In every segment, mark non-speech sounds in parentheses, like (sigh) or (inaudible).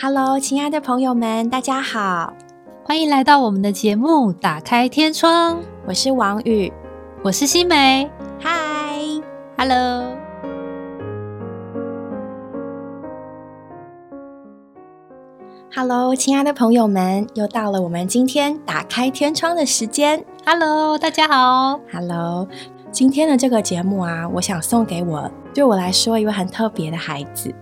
Hello，亲爱的朋友们，大家好，欢迎来到我们的节目《打开天窗》。我是王宇，我是新梅。嗨，Hello。Hello，亲爱的朋友们，又到了我们今天打开天窗的时间。Hello，大家好。Hello，今天的这个节目啊，我想送给我对我来说一位很特别的孩子。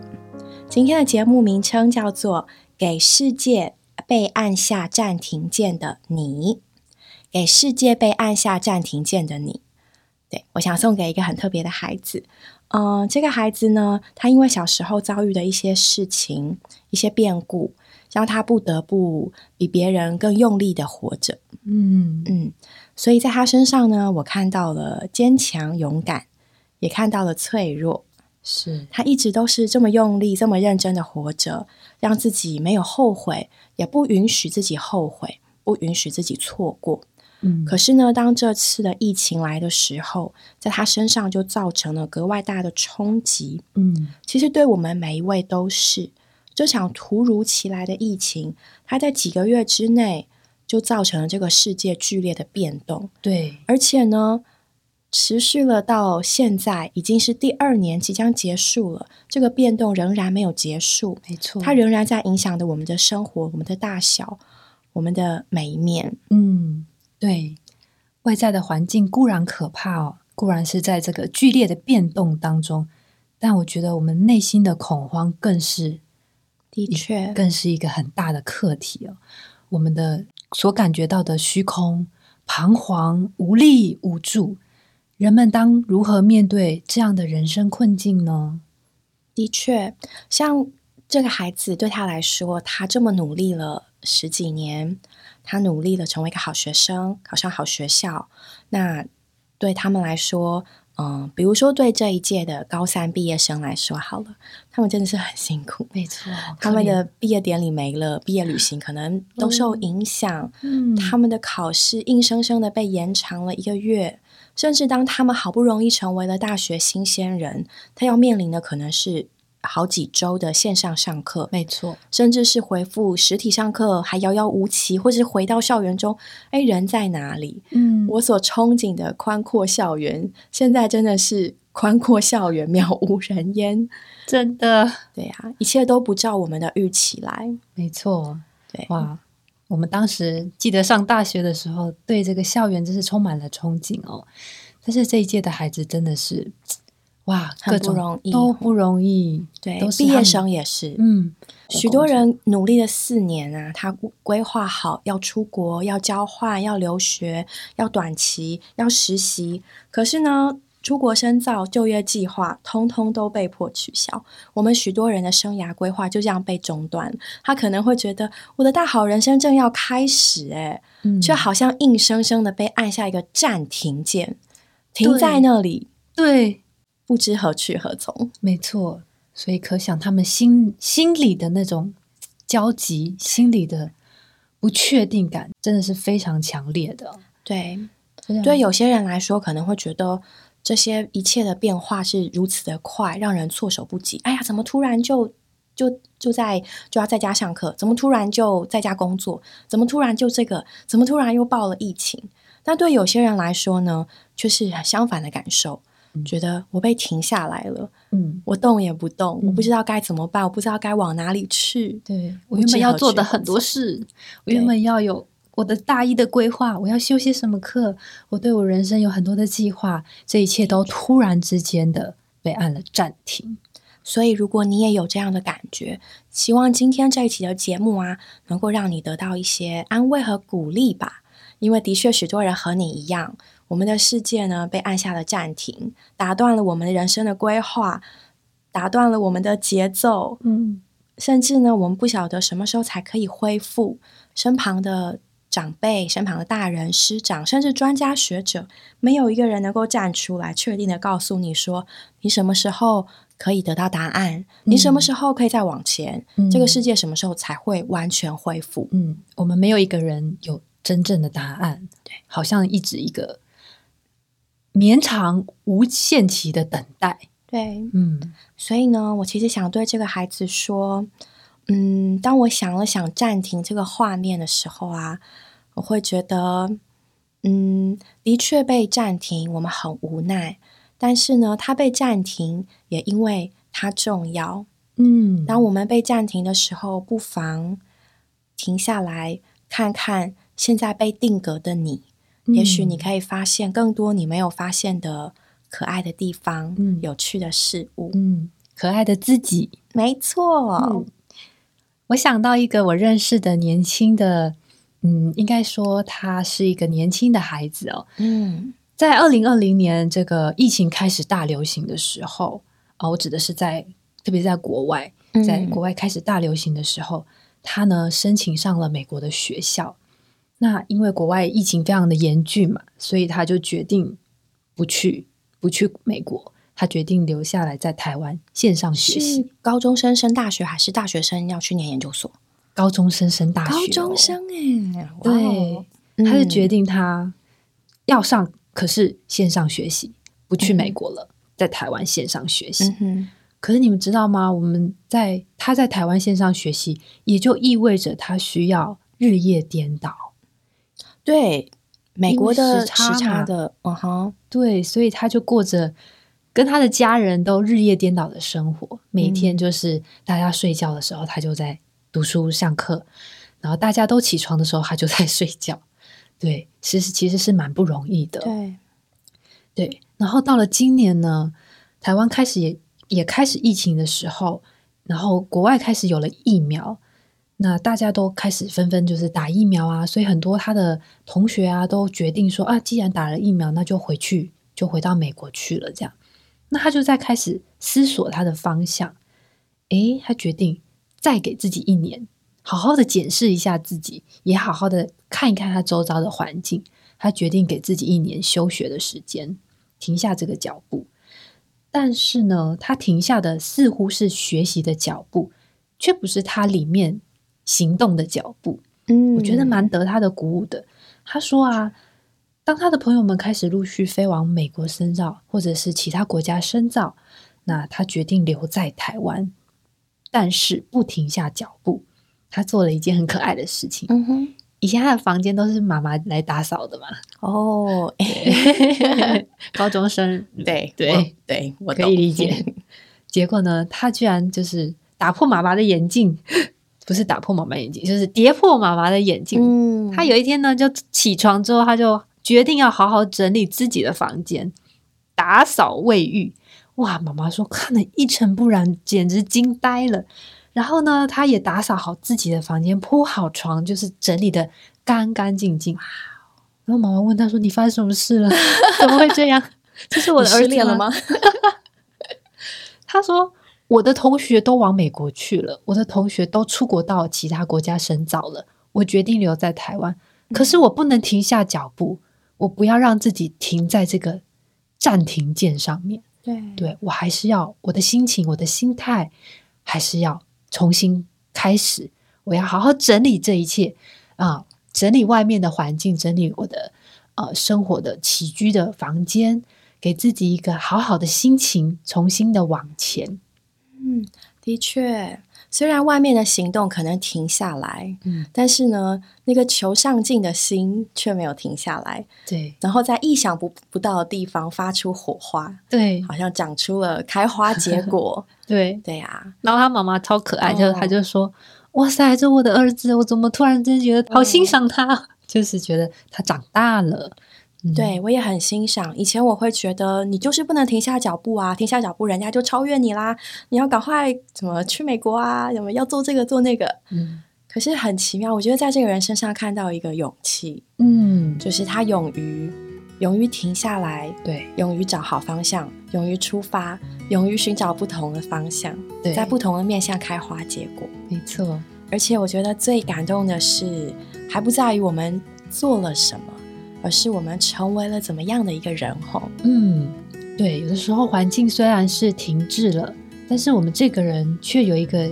今天的节目名称叫做《给世界被按下暂停键的你》，给世界被按下暂停键的你。对我想送给一个很特别的孩子。嗯，这个孩子呢，他因为小时候遭遇的一些事情、一些变故。让他不得不比别人更用力的活着，嗯嗯，所以在他身上呢，我看到了坚强勇敢，也看到了脆弱。是他一直都是这么用力、这么认真的活着，让自己没有后悔，也不允许自己后悔，不允许自己错过。嗯，可是呢，当这次的疫情来的时候，在他身上就造成了格外大的冲击。嗯，其实对我们每一位都是。这场突如其来的疫情，它在几个月之内就造成了这个世界剧烈的变动。对，而且呢，持续了到现在，已经是第二年，即将结束了。这个变动仍然没有结束，没错，它仍然在影响着我们的生活，我们的大小，我们的每一面。嗯，对，外在的环境固然可怕哦，固然是在这个剧烈的变动当中，但我觉得我们内心的恐慌更是。的确，更是一个很大的课题哦。我们的所感觉到的虚空、彷徨、无力、无助，人们当如何面对这样的人生困境呢？的确，像这个孩子对他来说，他这么努力了十几年，他努力了成为一个好学生，考上好学校，那对他们来说。嗯，比如说对这一届的高三毕业生来说，好了，他们真的是很辛苦，没错，他们的毕业典礼没了，毕业旅行可能都受影响，嗯，他们的考试硬生生的被延长了一个月，甚至当他们好不容易成为了大学新鲜人，他要面临的可能是。好几周的线上上课，没错，甚至是回复实体上课还遥遥无期，或是回到校园中，哎，人在哪里？嗯，我所憧憬的宽阔校园，现在真的是宽阔校园渺无人烟，真的，对呀，一切都不照我们的预期来，没错，对，哇，我们当时记得上大学的时候，对这个校园真是充满了憧憬哦，但是这一届的孩子真的是。哇，很不容易，都不容易。对，毕业生也是。嗯，许多人努力了四年啊，他规划好要出国、要交换、要留学、要短期、要实习。可是呢，出国深造、就业计划，通通都被迫取消。我们许多人的生涯规划就这样被中断。他可能会觉得，我的大好人生正要开始，哎，却好像硬生生的被按下一个暂停键，停在那里。对。不知何去何从，没错，所以可想他们心心里的那种焦急，心里的不确定感，真的是非常强烈的。对，对，有些人来说可能会觉得这些一切的变化是如此的快，让人措手不及。哎呀，怎么突然就就就在就要在家上课？怎么突然就在家工作？怎么突然就这个？怎么突然又爆了疫情？但对有些人来说呢，却是相反的感受。觉得我被停下来了，嗯，我动也不动，我不知道该怎么办，我不知道该往哪里去。对我原本要做的很多事，我原本要有我的大一的规划，我要修些什么课，我对我人生有很多的计划，这一切都突然之间的被按了暂停。所以，如果你也有这样的感觉，希望今天这一期的节目啊，能够让你得到一些安慰和鼓励吧。因为的确，许多人和你一样。我们的世界呢，被按下了暂停，打断了我们的人生的规划，打断了我们的节奏。嗯，甚至呢，我们不晓得什么时候才可以恢复。身旁的长辈、身旁的大人、师长，甚至专家学者，没有一个人能够站出来，确定的告诉你说，你什么时候可以得到答案？你什么时候可以再往前？这个世界什么时候才会完全恢复？嗯，我们没有一个人有真正的答案。对，好像一直一个。绵长无限期的等待，对，嗯，所以呢，我其实想对这个孩子说，嗯，当我想了想暂停这个画面的时候啊，我会觉得，嗯，的确被暂停，我们很无奈。但是呢，它被暂停也因为它重要。嗯，当我们被暂停的时候，不妨停下来看看现在被定格的你，也许你可以发现更多你没有发现的可爱的地方，嗯有趣的事物。嗯，可爱的自己。没错，嗯我想到一个我认识的年轻的，嗯，应该说他是一个年轻的孩子哦。嗯在二零二零年这个疫情开始大流行的时候，啊、我指的是在特别在国外，在嗯国外开始大流行的时候，他呢申请上了美国的学校。那因为国外疫情非常的严峻嘛，所以他就决定不去不去美国，他决定留下来在台湾线上学习。高中生升大学，还是大学生要去念研究所？高中生升大学、高中，生哎，哇对哦，他是决嗯定他要上，可是线上学习，不去美国了，在台湾线上学习。嗯，可是你们知道吗？我们在他在台湾线上学习，也就意味着他需要日夜颠倒。对，美国的时差的，嗯哼，对，所以他就过着跟他的家人都日夜颠倒的生活。每嗯天就是大家睡觉的时候，他就在读书上课；然后大家都起床的时候，他就在睡觉。(laughs) 对，其实其实是蛮不容易的。对，对，然后到了今年呢，台湾开始也也开始疫情的时候，然后国外开始有了疫苗，那大家都开始纷纷就是打疫苗啊，所以很多他的同学啊都决定说啊，既然打了疫苗，那就回去，就回到美国去了。这样，那他就在开始思索他的方向。诶，他决定再给自己一年，好好的检视一下自己，也好好的看一看他周遭的环境。他决定给自己一年休学的时间，停下这个脚步。但是呢，他停下的似乎是学习的脚步，却不是他里面行动的脚步。嗯我觉得蛮得他的鼓舞的。他说啊，当他的朋友们开始陆续飞往美国深造，或者是其他国家深造，那他决定留在台湾，但是不停下脚步。他做了一件很可爱的事情。嗯哼，以前他的房间都是妈妈来打扫的嘛，哦，(laughs) 高中生对对我对，我可以理解。(laughs) 结果呢，他居然就是打破妈妈的眼镜，不是打破妈妈眼镜，就是跌破妈妈的眼镜。嗯，他有一天呢，就起床之后，他就决定要好好整理自己的房间，打扫卫浴。哇，妈妈说看得一尘不染，简直惊呆了。然后呢，她也打扫好自己的房间，铺好床，就是整理的干干净净。然后妈妈问她说：“你发生什么事了？(laughs) 怎么会这样？”这是我的儿子啊失恋了吗？(laughs) 她说：“我的同学都往美国去了，我的同学都出国到其他国家深造了，我决定留在台湾。可是我不能停下脚步，我不要让自己停在这个暂停键上面。对对我还是要我的心情，我的心态，还是要重新开始。我要好好整理这一切啊、整理外面的环境，整理我的呃生活的起居的房间，给自己一个好好的心情，重新的往前。嗯，的确，虽然外面的行动可能停下来，嗯，但是呢，那个求上进的心却没有停下来，对然后在意想不不到的地方发出火花，对好像长出了开花结果。(laughs) 对。对呀、然后他妈妈超可爱，就哦他就说：“哇塞，这我的儿子，我怎么突然间觉得好欣赏他？(laughs) 就是觉得他长大了。嗯对我也很欣赏。以前我会觉得你就是不能停下脚步啊，停下脚步人家就超越你啦，你要赶快怎么去美国啊，怎么要做这个做那个。嗯可是很奇妙，我觉得在这个人身上看到一个勇气，嗯，就是他勇于勇于停下来，对勇于找好方向，勇于出发，勇于寻找不同的方向，对，在不同的面向开花结果。没错，而且我觉得最感动的是，还不在于我们做了什么，而是我们成为了怎么样的一个人吼。嗯，对，有的时候环境虽然是停滞了，但是我们这个人却有一个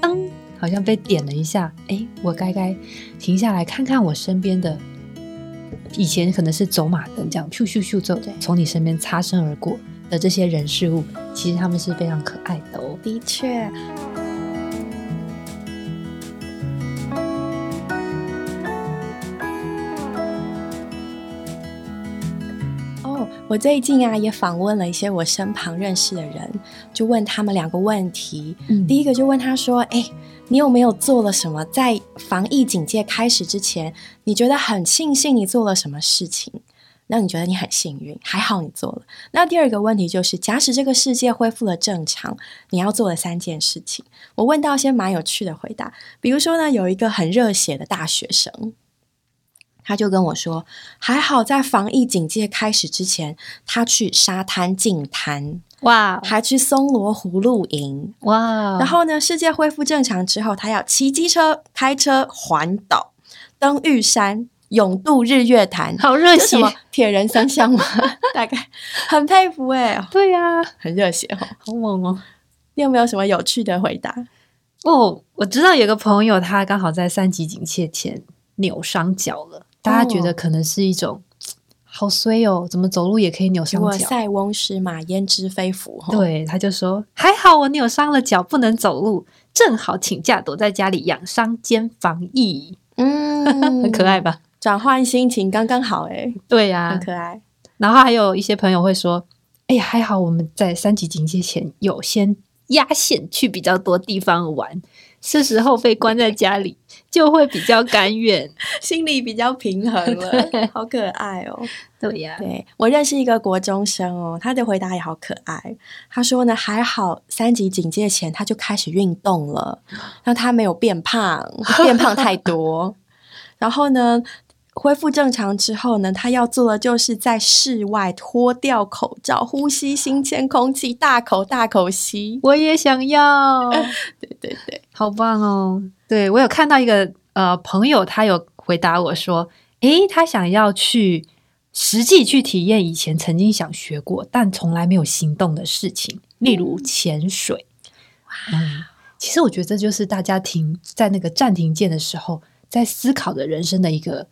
当，好像被点了一下，哎，我该该停下来看看我身边的。以前可能是走马灯这样，咻咻咻就对从你身边擦身而过的这些人事物，其实他们是非常可爱的哦。的确，我最近啊也访问了一些我身旁认识的人，就问他们两个问题。第一个就问他说：“哎，你有没有做了什么？在防疫警戒开始之前，你觉得很庆幸你做了什么事情？那你觉得你很幸运，还好你做了。那第二个问题就是，假使这个世界恢复了正常，你要做的三件事情。我问到一些蛮有趣的回答，比如说呢，有一个很热血的大学生。”他就跟我说：“还好在防疫警戒开始之前，他去沙滩净滩，哇，还去松罗湖露营，哇。然后呢，世界恢复正常之后，他要骑机车、开车环岛，登玉山，勇渡日月潭，好热血！铁人三项吗？(laughs) 大概很佩服哎，(laughs) 对呀，很热血哦，好猛哦！你有没有什么有趣的回答？哦，我知道有个朋友，他刚好在三级警戒前扭伤脚了。”大家觉得可能是一种好衰哦，怎么走路也可以扭伤脚？塞翁失马焉知非福？对，他就说还好我扭伤了脚不能走路，正好请假躲在家里养伤兼防疫。嗯，(laughs) 很可爱吧？转换心情刚刚好哎。对呀，很可爱。然后还有一些朋友会说：“哎呀，还好我们在三级警戒前有先压线去比较多地方玩。”是时候被关在家里，就会比较甘愿，(laughs) 心里比较平衡了。(laughs) 好可爱哦！对呀，对我认识一个国中生哦，他的回答也好可爱。他说呢，还好三级警戒前他就开始运动了，(laughs) 让他没有变胖，变胖太多。然后呢？恢复正常之后呢，他要做的就是在室外脱掉口罩，呼吸新鲜空气，大口大口吸。我也想要，(laughs) 对对对，好棒哦！对我有看到一个呃朋友，他有回答我说：“诶，他想要去实际去体验以前曾经想学过但从来没有行动的事情，例如潜水。”哇，其实我觉得这就是大家停在那个暂停键的时候，在思考的人生的一个。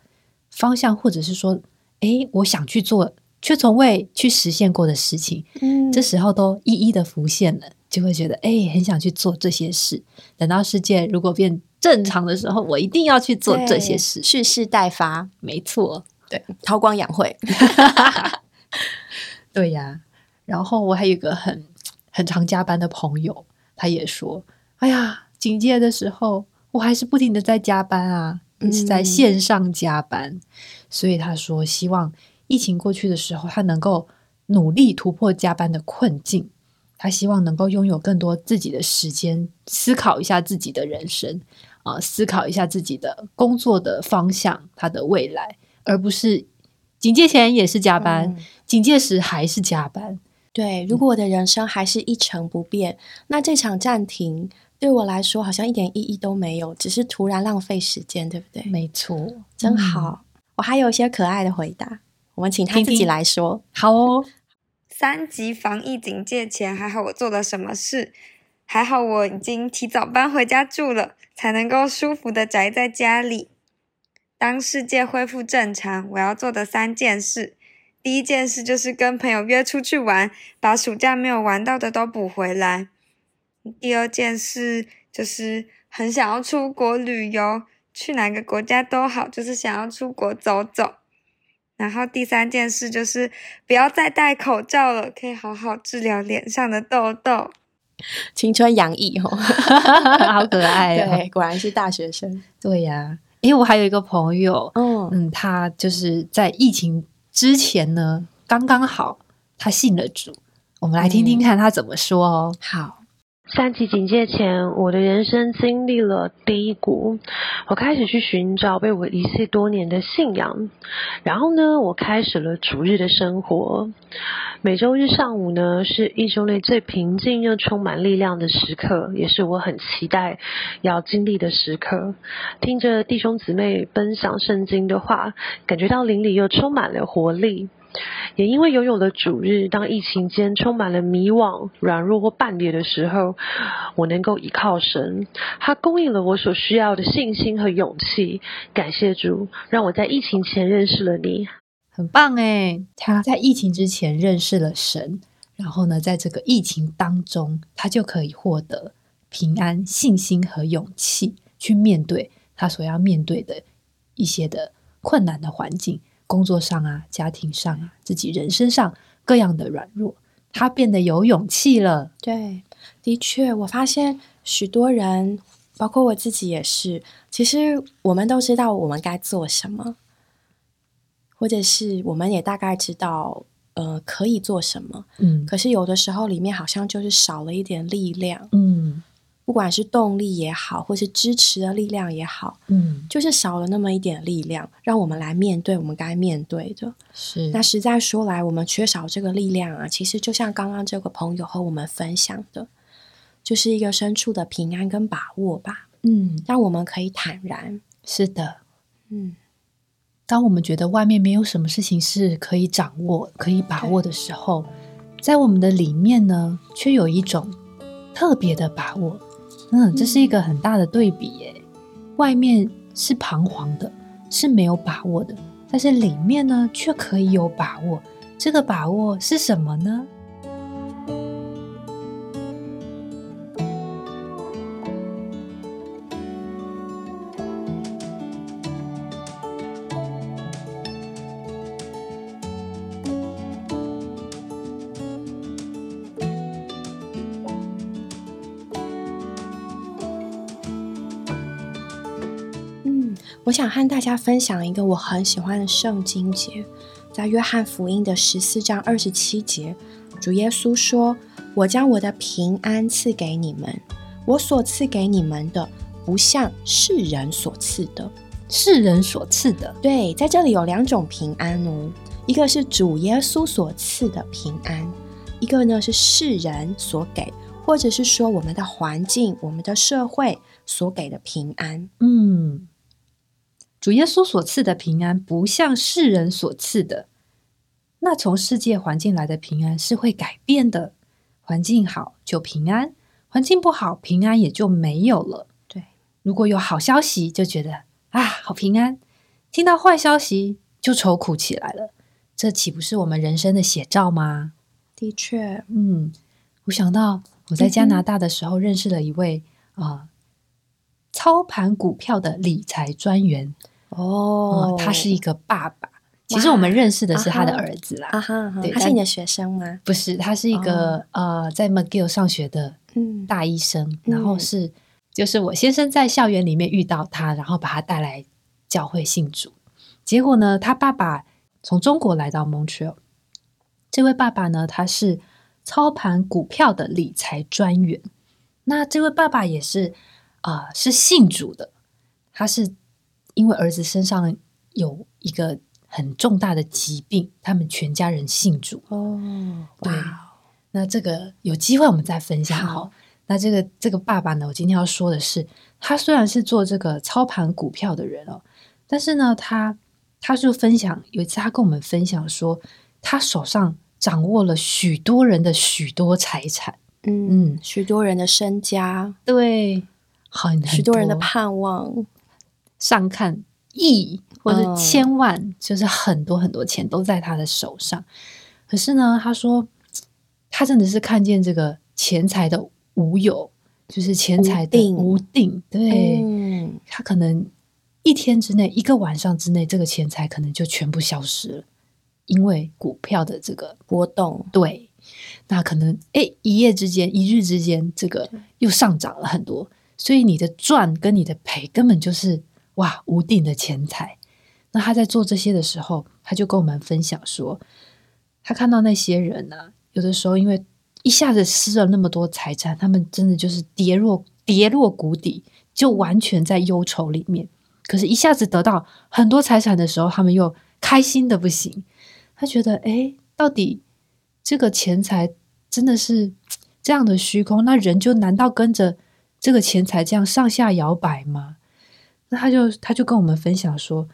方向，或者是说，哎，我想去做却从未去实现过的事情，嗯，这时候都一一的浮现了，就会觉得，哎，很想去做这些事。等到世界如果变正常的时候，我一定要去做这些事，蓄势待发。没错，对，韬光养晦。(laughs) (laughs) 对呀。然后我还有一个很很常加班的朋友，他也说，哎呀，警戒的时候，我还是不停的在加班啊。是在线上加班，所以他说希望疫情过去的时候，他能够努力突破加班的困境。他希望能够拥有更多自己的时间，思考一下自己的人生啊，思考一下自己的工作的方向，他的未来，而不是警戒前也是加班，警戒时还是加班。对，如果我的人生还是一成不变，那这场暂停。对我来说，好像一点意义都没有，只是突然浪费时间，对不对？没错，真好。我还有一些可爱的回答，我们请他自己来说。好哦。三级防疫警戒前，还好我做了什么事？还好我已经提早搬回家住了，才能够舒服的宅在家里。当世界恢复正常，我要做的三件事：第一件事就是跟朋友约出去玩，把暑假没有玩到的都补回来。第二件事就是很想要出国旅游，去哪个国家都好，就是想要出国走走。然后第三件事就是不要再戴口罩了，可以好好治疗脸上的痘痘。青春洋溢哦，(laughs) 好可爱哦！对，果然是大学生。对呀，因为我还有一个朋友，嗯嗯，他就是在疫情之前呢，刚刚好他信了主。我们来听听看他怎么说哦。好。三级警戒前，我的人生经历了低谷，我开始去寻找被我遗弃多年的信仰。然后呢，我开始了逐日的生活。每周日上午呢，是一周内最平静又充满力量的时刻，也是我很期待要经历的时刻。听着弟兄姊妹分享圣经的话，感觉到灵里又充满了活力。也因为拥有了主日，当疫情间充满了迷惘、软弱或半裂的时候，我能够依靠神，他供应了我所需要的信心和勇气。感谢主，让我在疫情前认识了你，很棒诶他在疫情之前认识了神，然后呢，在这个疫情当中，他就可以获得平安、信心和勇气，去面对他所要面对的一些的困难的环境。工作上啊、家庭上啊、自己人生上各样的软弱，他变得有勇气了。对，的确，我发现许多人，包括我自己也是，其实我们都知道我们该做什么，或者是我们也大概知道。呃，可以做什么？嗯，可是有的时候里面好像就是少了一点力量。嗯，不管是动力也好，或是支持的力量也好，嗯，就是少了那么一点力量，让我们来面对我们该面对的。是，那实在说来，我们缺少这个力量啊。其实就像刚刚这个朋友和我们分享的，就是一个深处的平安跟把握吧。嗯，让我们可以坦然。是的，嗯。当我们觉得外面没有什么事情是可以掌握、可以把握的时候，在我们的里面呢，却有一种特别的把握。嗯，这是一个很大的对比耶。外面是彷徨的，是没有把握的，但是里面呢，却可以有把握。这个把握是什么呢？我想和大家分享一个我很喜欢的圣经节，在约翰福音的十四章二十七节，主耶稣说：“我将我的平安赐给你们，我所赐给你们的，不像世人所赐的。世人所赐的，对，在这里有两种平安哦，一个是主耶稣所赐的平安，一个呢是世人所给，或者是说我们的环境、我们的社会所给的平安。嗯。”主耶稣所赐的平安，不像世人所赐的。那从世界环境来的平安是会改变的。环境好就平安，环境不好平安也就没有了。对，如果有好消息，就觉得啊好平安；听到坏消息，就愁苦起来了。这岂不是我们人生的写照吗？的确，嗯，我想到我在加拿大的时候认识了一位啊操盘股票的理财专员。哦，他是一个爸爸。其实我们认识的是他的儿子啦。啊哈，对，他是你的学生吗？不是，他是一个呃，在 McGill 上学的大医生。然后是，就是我先生在校园里面遇到他，然后把他带来教会信主。结果呢，他爸爸从中国来到 Montreal。这位爸爸呢，他是操盘股票的理财专员。那这位爸爸也是啊，是信主的。他是。因为儿子身上有一个很重大的疾病，他们全家人信主哦。对，那这个有机会我们再分享哈。那这个这个爸爸呢，我今天要说的是，他虽然是做这个操盘股票的人哦，但是呢，他他就分享有一次他跟我们分享说，他手上掌握了许多人的许多财产，嗯，许多人的身家，对，很许多人的盼望。上看亿或者千万，就是很多很多钱都在他的手上。可是呢，他说他真的是看见这个钱财的无有，就是钱财的无定。对，他可能一天之内、一个晚上之内，这个钱财可能就全部消失了，因为股票的这个波动。对，那可能哎，一夜之间、一日之间，这个又上涨了很多，所以你的赚跟你的赔根本就是。哇，无定的钱财。那他在做这些的时候，他就跟我们分享说，他看到那些人呢，有的时候因为一下子失了那么多财产，他们真的就是跌落跌落谷底，就完全在忧愁里面。可是，一下子得到很多财产的时候，他们又开心的不行。他觉得，哎，到底这个钱财真的是这样的虚空？那人就难道跟着这个钱财这样上下摇摆吗？那他就他就跟我们分享说，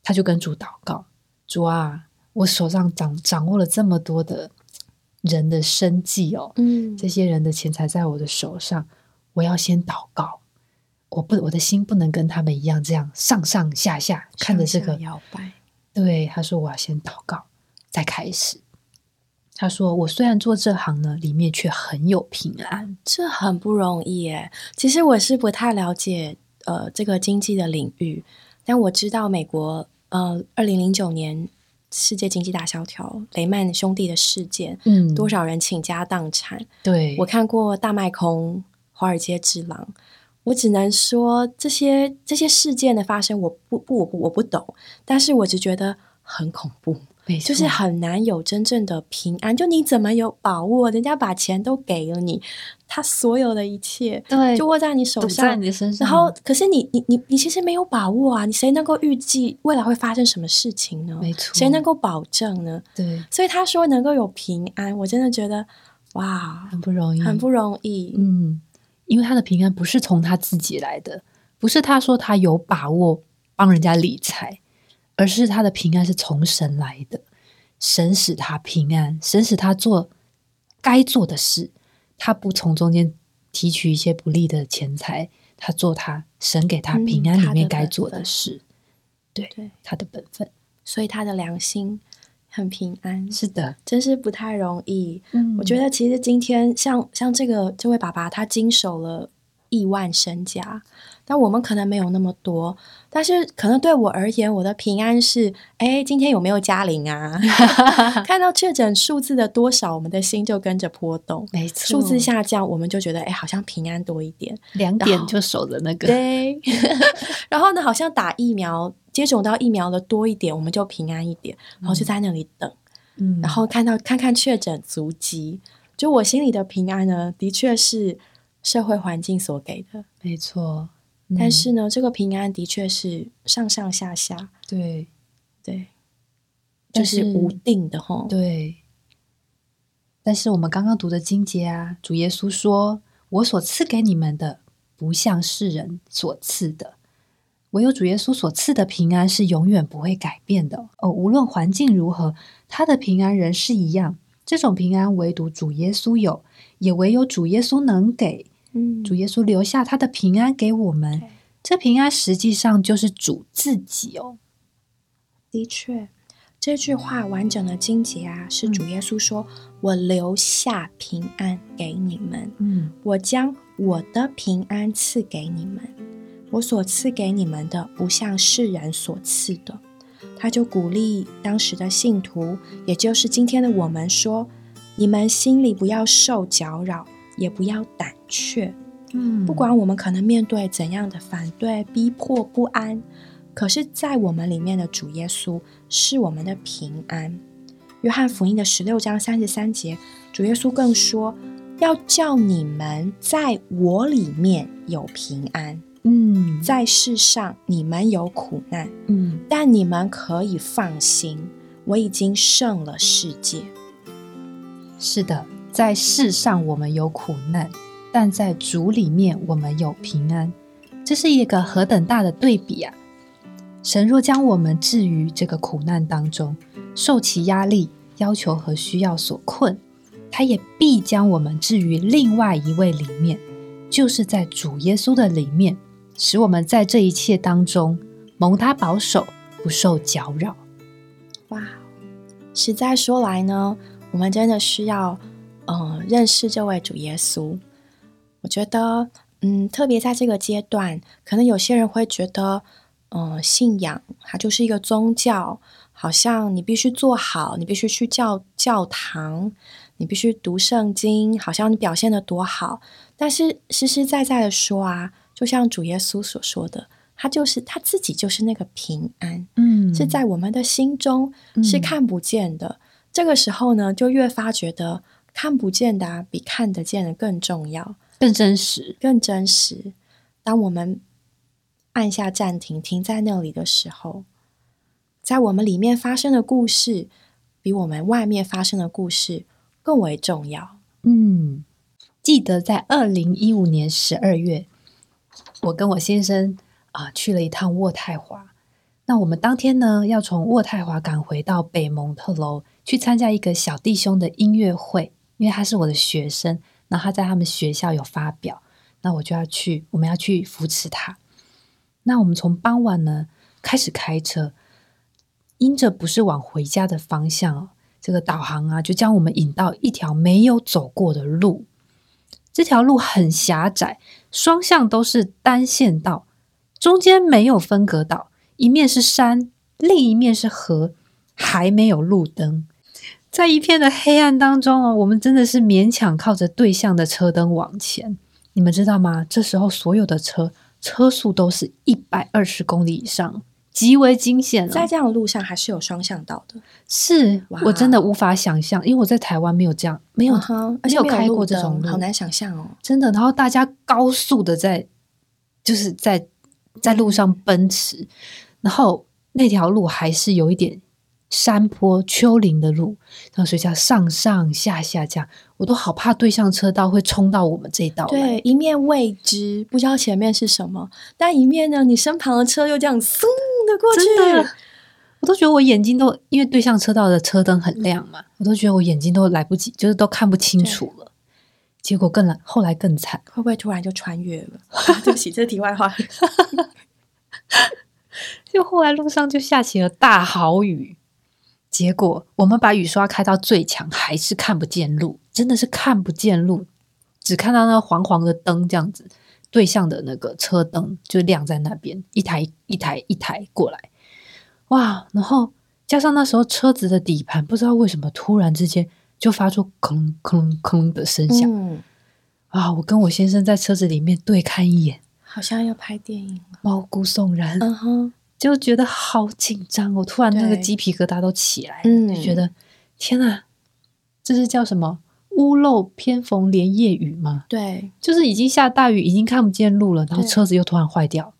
他就跟主祷告，主啊，我手上掌掌握了这么多的人的生计哦，嗯，这些人的钱财在我的手上，我要先祷告，我不我的心不能跟他们一样这样上上下下看着这个摇摆。对，他说我要先祷告再开始。他说我虽然做这行呢，里面却很有平安，这很不容易诶。其实我是不太了解。呃，这个经济的领域，但我知道美国呃，二零零九年世界经济大萧条，雷曼兄弟的事件，嗯，多少人倾家荡产。对，我看过大卖空、华尔街之狼，我只能说这些这些事件的发生，我不不我不我不懂，但是我只觉得很恐怖。就是很难有真正的平安。就你怎么有把握？人家把钱都给了你，他所有的一切，对，就握在你手上，在你身上。然后，可是你你你你其实没有把握啊！你谁能够预计未来会发生什么事情呢？没错，谁能够保证呢？对，所以他说能够有平安，我真的觉得哇，很不容易，很不容易。嗯，因为他的平安不是从他自己来的，不是他说他有把握帮人家理财。而是他的平安是从神来的，神使他平安，神使他做该做的事，他不从中间提取一些不利的钱财，他做他神给他平安里面该做的事，对对，他的本分，所以他的良心很平安。是的，真是不太容易。嗯，我觉得其实今天像像这个这位爸爸，他经手了亿万身家。但我们可能没有那么多，但是可能对我而言，我的平安是：哎，今天有没有加零啊？(laughs) (laughs) 看到确诊数字的多少，我们的心就跟着波动。没错，数字下降，我们就觉得哎，好像平安多一点。两点就守着那个。对。(laughs) 然后呢，好像打疫苗接种到疫苗的多一点，我们就平安一点。然后就在那里等，嗯，然后看到看看确诊足迹，就我心里的平安呢，的确是社会环境所给的。没错。但是呢，这个平安的确是上上下下，对对，就是无定的哈。对。但是我们刚刚读的经节啊，主耶稣说：“我所赐给你们的，不像世人所赐的，唯有主耶稣所赐的平安是永远不会改变的。哦，无论环境如何，他的平安仍是一样。这种平安唯独主耶稣有，也唯有主耶稣能给。”主耶稣留下他的平安给我们，这平安实际上就是主自己哦。的确，这句话完整的经节啊，是主耶稣说：“我留下平安给你们，嗯，我将我的平安赐给你们，我所赐给你们的，不像世人所赐的。”他就鼓励当时的信徒，也就是今天的我们说：“你们心里不要受搅扰。”也不要胆怯，嗯，不管我们可能面对怎样的反对、逼迫、不安，可是，在我们里面的主耶稣是我们的平安。约翰福音的十六章三十三节，主耶稣更说：“要叫你们在我里面有平安。”嗯，在世上你们有苦难，嗯，但你们可以放心，我已经胜了世界。是的。在世上我们有苦难，但在主里面我们有平安。这是一个何等大的对比啊！神若将我们置于这个苦难当中，受其压力、要求和需要所困，他也必将我们置于另外一位里面，就是在主耶稣的里面，使我们在这一切当中蒙他保守，不受搅扰。哇，实在说来呢，我们真的需要。嗯，认识这位主耶稣，我觉得，嗯，特别在这个阶段，可能有些人会觉得，嗯，信仰它就是一个宗教，好像你必须做好，你必须去教教堂，你必须读圣经，好像你表现的多好。但是实实在在的说啊，就像主耶稣所说的，他就是他自己就是那个平安，嗯，是在我们的心中是看不见的。这个时候呢，就越发觉得。看不见的比看得见的更重要，更真实，更真实。当我们按下暂停，停在那里的时候，在我们里面发生的故事，比我们外面发生的故事更为重要。嗯，记得在二零一五年十二月，我跟我先生啊去了一趟渥太华。那我们当天呢，要从渥太华赶回到北蒙特楼，去参加一个小弟兄的音乐会。因为他是我的学生，然后他在他们学校有发表，那我就要去，我们要去扶持他。那我们从傍晚呢开始开车，因着不是往回家的方向哦，这个导航啊就将我们引到一条没有走过的路。这条路很狭窄，双向都是单线道，中间没有分隔岛，一面是山，另一面是河，还没有路灯，在一片的黑暗当中哦，我们真的是勉强靠着对向的车灯往前。你们知道吗？这时候所有的车车速都是一百二十公里以上，极为惊险、哦。在这样的路上还是有双向道的，是我真的无法想象，因为我在台湾没有这样，没有、嗯哼而且没有开过这种路，好难想象哦。真的。然后大家高速的在，就是在在路上奔驰，然后那条路还是有一点山坡、丘陵的路，然后所以叫上上下下这样，我都好怕对向车道会冲到我们这一道来。对，一面未知，不知道前面是什么，但一面呢，你身旁的车又这样嗖的过去，我都觉得我眼睛都因为对向车道的车灯很亮嘛，我都觉得我眼睛都来不及，就是都看不清楚了。结果更后来更惨，会不会突然就穿越了？啊 (laughs) 对不起，这是题外话。(laughs) 就后来路上就下起了大豪雨，结果我们把雨刷开到最强，还是看不见路，真的是看不见路，只看到那黄黄的灯这样子，对向的那个车灯就亮在那边，一台一台一台过来，哇！然后加上那时候车子的底盘不知道为什么突然之间就发出吭吭吭的声响、嗯，啊！我跟我先生在车子里面对看一眼，好像要拍电影了。毛骨悚然。嗯哼，就觉得好紧张，我突然那个鸡皮疙瘩都起来了，嗯就觉得天啊，这是叫什么屋漏偏逢连夜雨吗？对，就是已经下大雨，已经看不见路了，然后车子又突然坏掉，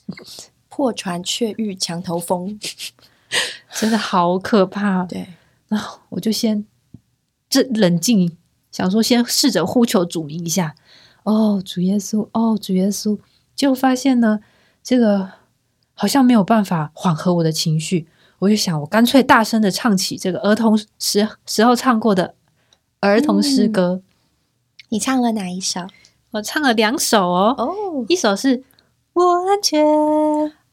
(laughs) 破船却遇墙头风。(laughs) 真的好可怕。(laughs) 对，然后我就先这冷静，想说先试着呼求主名一下，哦，主耶稣，哦，主耶稣，就发现呢，这个好像没有办法缓和我的情绪，我就想，我干脆大声的唱起这个儿童时时候唱过的儿童诗歌，你唱了哪一首？我唱了两首哦，哦，一首是我安全，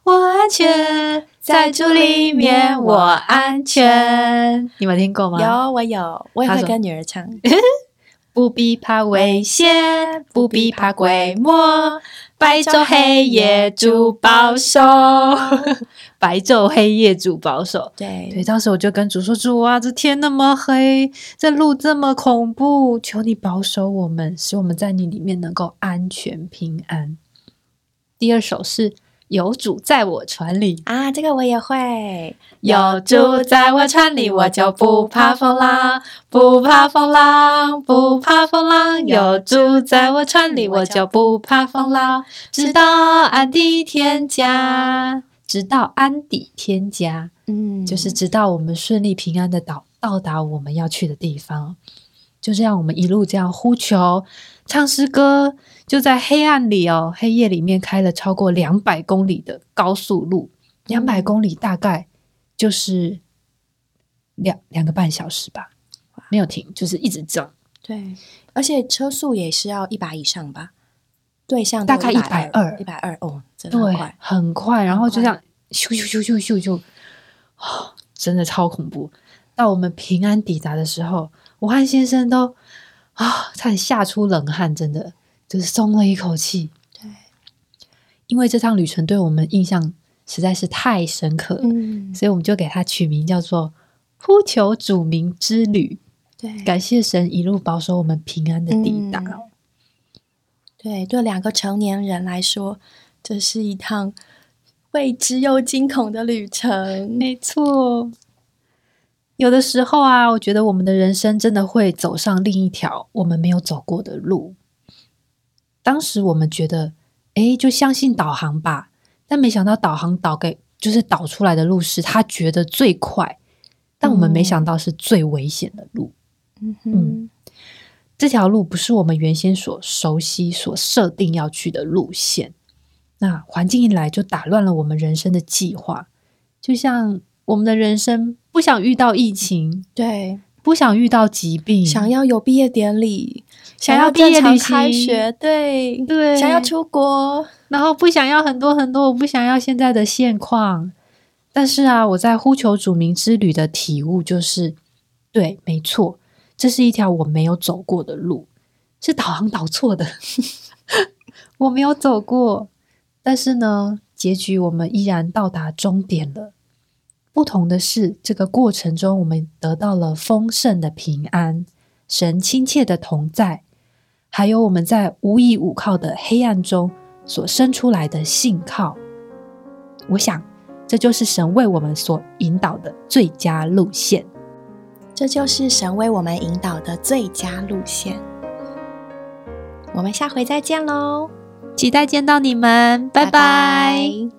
我安全，在主里面我安全，你们听过吗？有，我有，我也会跟女儿唱。(laughs) 不必怕危险，不必怕鬼魔，白昼黑夜主保守，(laughs) 白昼黑夜主保守。对对，当时我就跟主说：“主啊，这天那么黑，这路这么恐怖，求你保守我们，使我们在你里面能够安全平安。”第二首是有主在我船里，啊，这个我也会。有主在我船里，我就不怕风浪，不怕风浪，不怕风浪。有主在我船里，我就不怕风浪，直到安底天家，直到安底天家，嗯，就是直到我们顺利平安的到到达我们要去的地方。就这样，我们一路这样呼求、唱诗歌，就在黑暗里哦，黑夜里面开了超过两百公里的高速路，两百公里大概就是两两个半小时吧，没有停，就是一直这样，对，而且车速也是要一百以上吧？对像大概一120一百二哦，真的快。，很快，然后就这样咻很咻咻咻咻咻，哦，真的超恐怖。到我们平安抵达的时候，我和先生都啊，差点吓出冷汗，真的就是松了一口气。对，因为这趟旅程对我们印象实在是太深刻了，嗯，所以我们就给它取名叫做“呼求主名之旅”。对，感谢神一路保守我们平安的抵达。嗯对，对两个成年人来说，这是一趟未知又惊恐的旅程。没错，有的时候啊，我觉得我们的人生真的会走上另一条我们没有走过的路。当时我们觉得，哎，就相信导航吧，但没想到导航导给就是导出来的路是他觉得最快，但我们没想到是最危险的路。嗯哼，这条路不是我们原先所熟悉、所设定要去的路线。那环境一来，就打乱了我们人生的计划。就像我们的人生不想遇到疫情，对，不想遇到疾病，想要有毕业典礼，想要要正常毕业旅行。开学，对。对。想要出国，然后不想要很多很多，我不想要现在的现况。但是啊，我在呼求主名之旅的体悟就是，对，没错，这是一条我没有走过的路，是导航导错的，(laughs) 我没有走过。但是呢，结局我们依然到达终点了。不同的是，这个过程中我们得到了丰盛的平安，神亲切的同在，还有我们在无依无靠的黑暗中所生出来的信靠。我想，这就是神为我们所引导的最佳路线。这就是神为我们引导的最佳路线。我们下回再见喽！期待见到你们，拜拜。